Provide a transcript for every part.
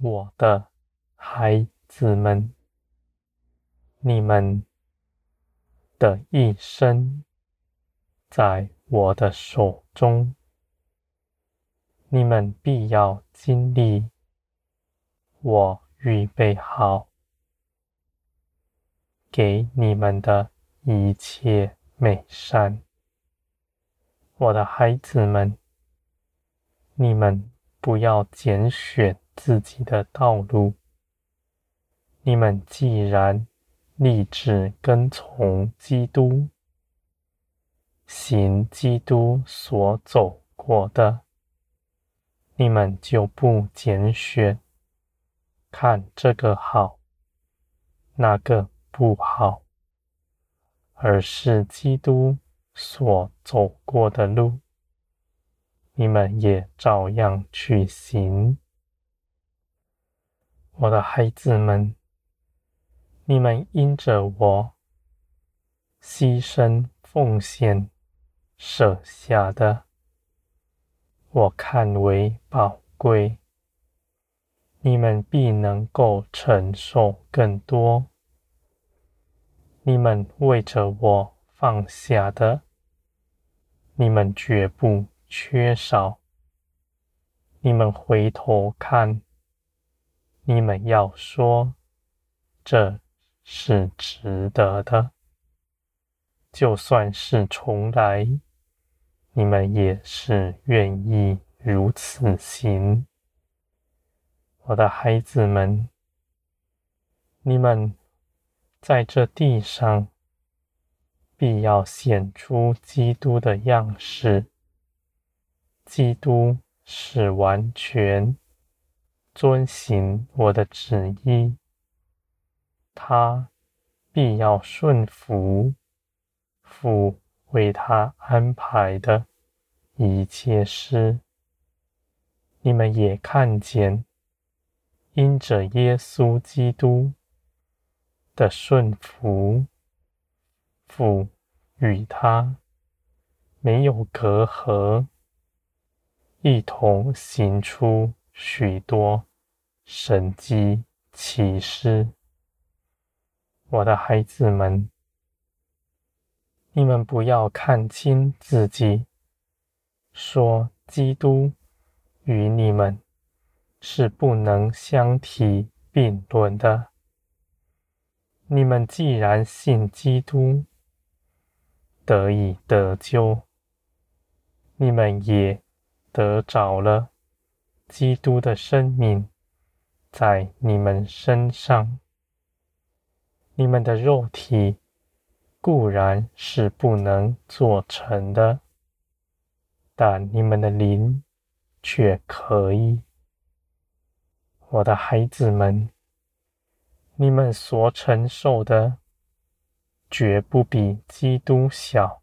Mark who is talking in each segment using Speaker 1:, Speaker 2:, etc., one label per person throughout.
Speaker 1: 我的孩子们，你们的一生在我的手中，你们必要经历我预备好给你们的一切美善。我的孩子们，你们不要拣选自己的道路。你们既然立志跟从基督，行基督所走过的，你们就不拣选，看这个好，那个不好，而是基督所走过的路，你们也照样去行。我的孩子们，你们因着我牺牲奉献舍下的，我看为宝贵，你们必能够承受更多。你们为着我放下的，你们绝不缺少。你们回头看，你们要说，这是值得的。就算是重来，你们也是愿意如此行。我的孩子们，你们在这地上。必要显出基督的样式。基督是完全遵行我的旨意，他必要顺服父为他安排的一切事。你们也看见，因着耶稣基督的顺服。父与他没有隔阂，一同行出许多神机启示。我的孩子们，你们不要看轻自己，说基督与你们是不能相提并论的。你们既然信基督，得以得救，你们也得着了基督的生命在你们身上。你们的肉体固然是不能做成的，但你们的灵却可以。我的孩子们，你们所承受的。绝不比基督小。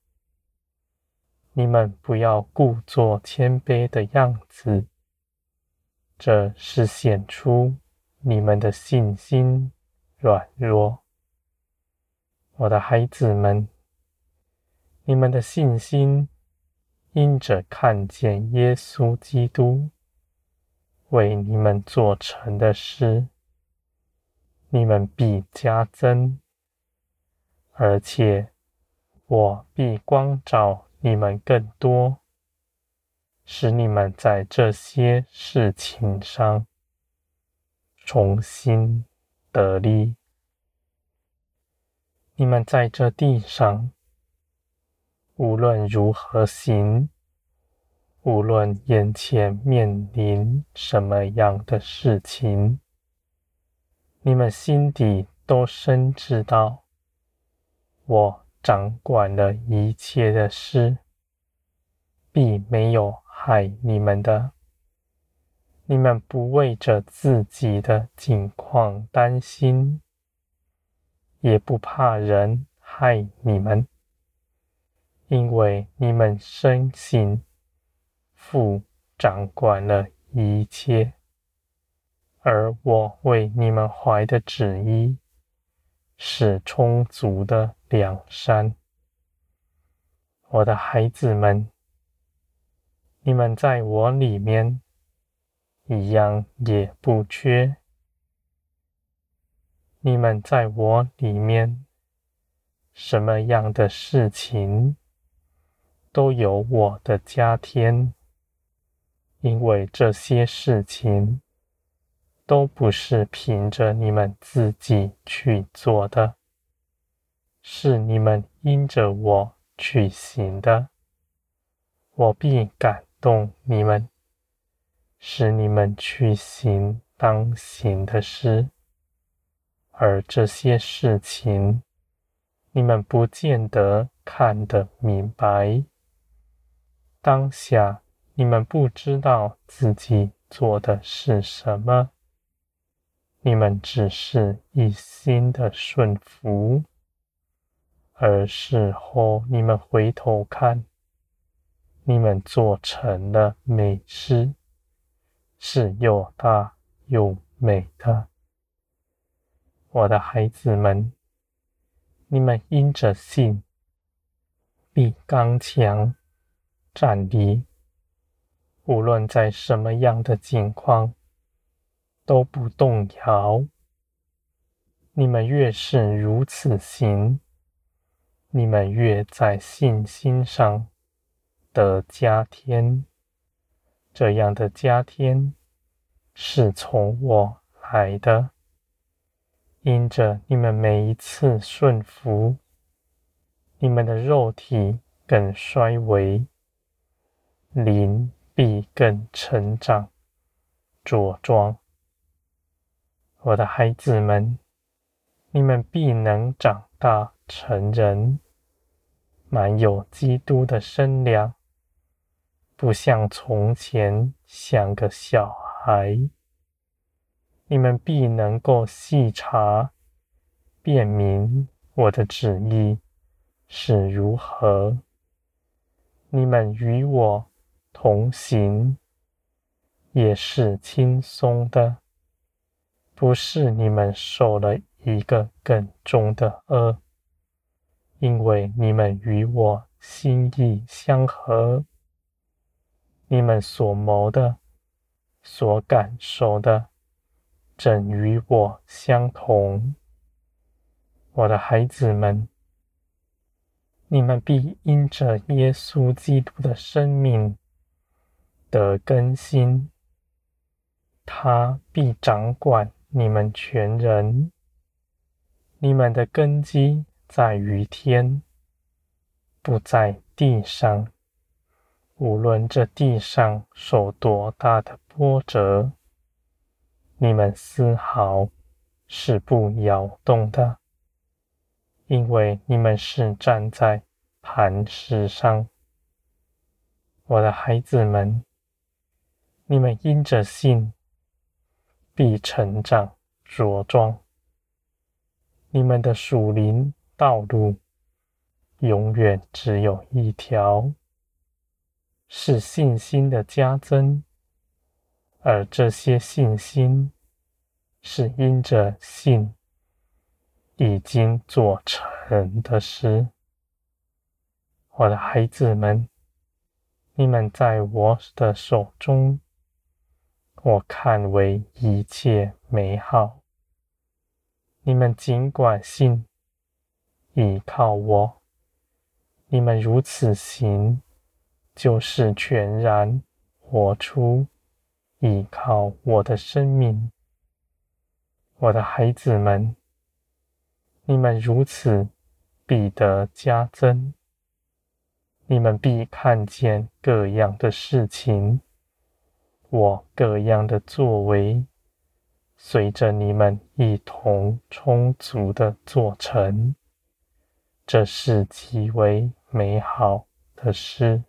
Speaker 1: 你们不要故作谦卑的样子，这是显出你们的信心软弱。我的孩子们，你们的信心因着看见耶稣基督为你们做成的事，你们必加增。而且，我必光照你们更多，使你们在这些事情上重新得力。你们在这地上，无论如何行，无论眼前面临什么样的事情，你们心底都深知道。我掌管了一切的事，必没有害你们的。你们不为着自己的境况担心，也不怕人害你们，因为你们深信父掌管了一切，而我为你们怀的旨意是充足的。两山，我的孩子们，你们在我里面一样也不缺。你们在我里面，什么样的事情都有我的加添，因为这些事情都不是凭着你们自己去做的，是你们因着我去行的。我必感动你们，使你们去行当行的事，而这些事情，你们不见得看得明白。当下你们不知道自己做的是什么，你们只是一心的顺服，而事后你们回头看。你们做成了美事，是又大又美的，我的孩子们，你们因着信，必刚强站立，无论在什么样的境况，都不动摇。你们越是如此行，你们越在信心上。的加添，这样的加添是从我来的。因着你们每一次顺服，你们的肉体更衰微，灵必更成长茁壮。我的孩子们，你们必能长大成人，满有基督的身量。不像从前像个小孩，你们必能够细察辨明我的旨意是如何。你们与我同行也是轻松的，不是你们受了一个更重的轭，因为你们与我心意相合。你们所谋的、所感受的，正与我相同。我的孩子们，你们必因着耶稣基督的生命得更新，他必掌管你们全人。你们的根基在于天，不在地上。无论这地上受多大的波折，你们丝毫是不摇动的，因为你们是站在磐石上。我的孩子们，你们因着信，必成长茁壮。你们的属灵道路永远只有一条。是信心的加增，而这些信心是因着信已经做成的事。我的孩子们，你们在我的手中，我看为一切美好。你们尽管信，倚靠我，你们如此行。就是全然活出依靠我的生命，我的孩子们，你们如此必得加增，你们必看见各样的事情，我各样的作为，随着你们一同充足的做成，这是极为美好的事。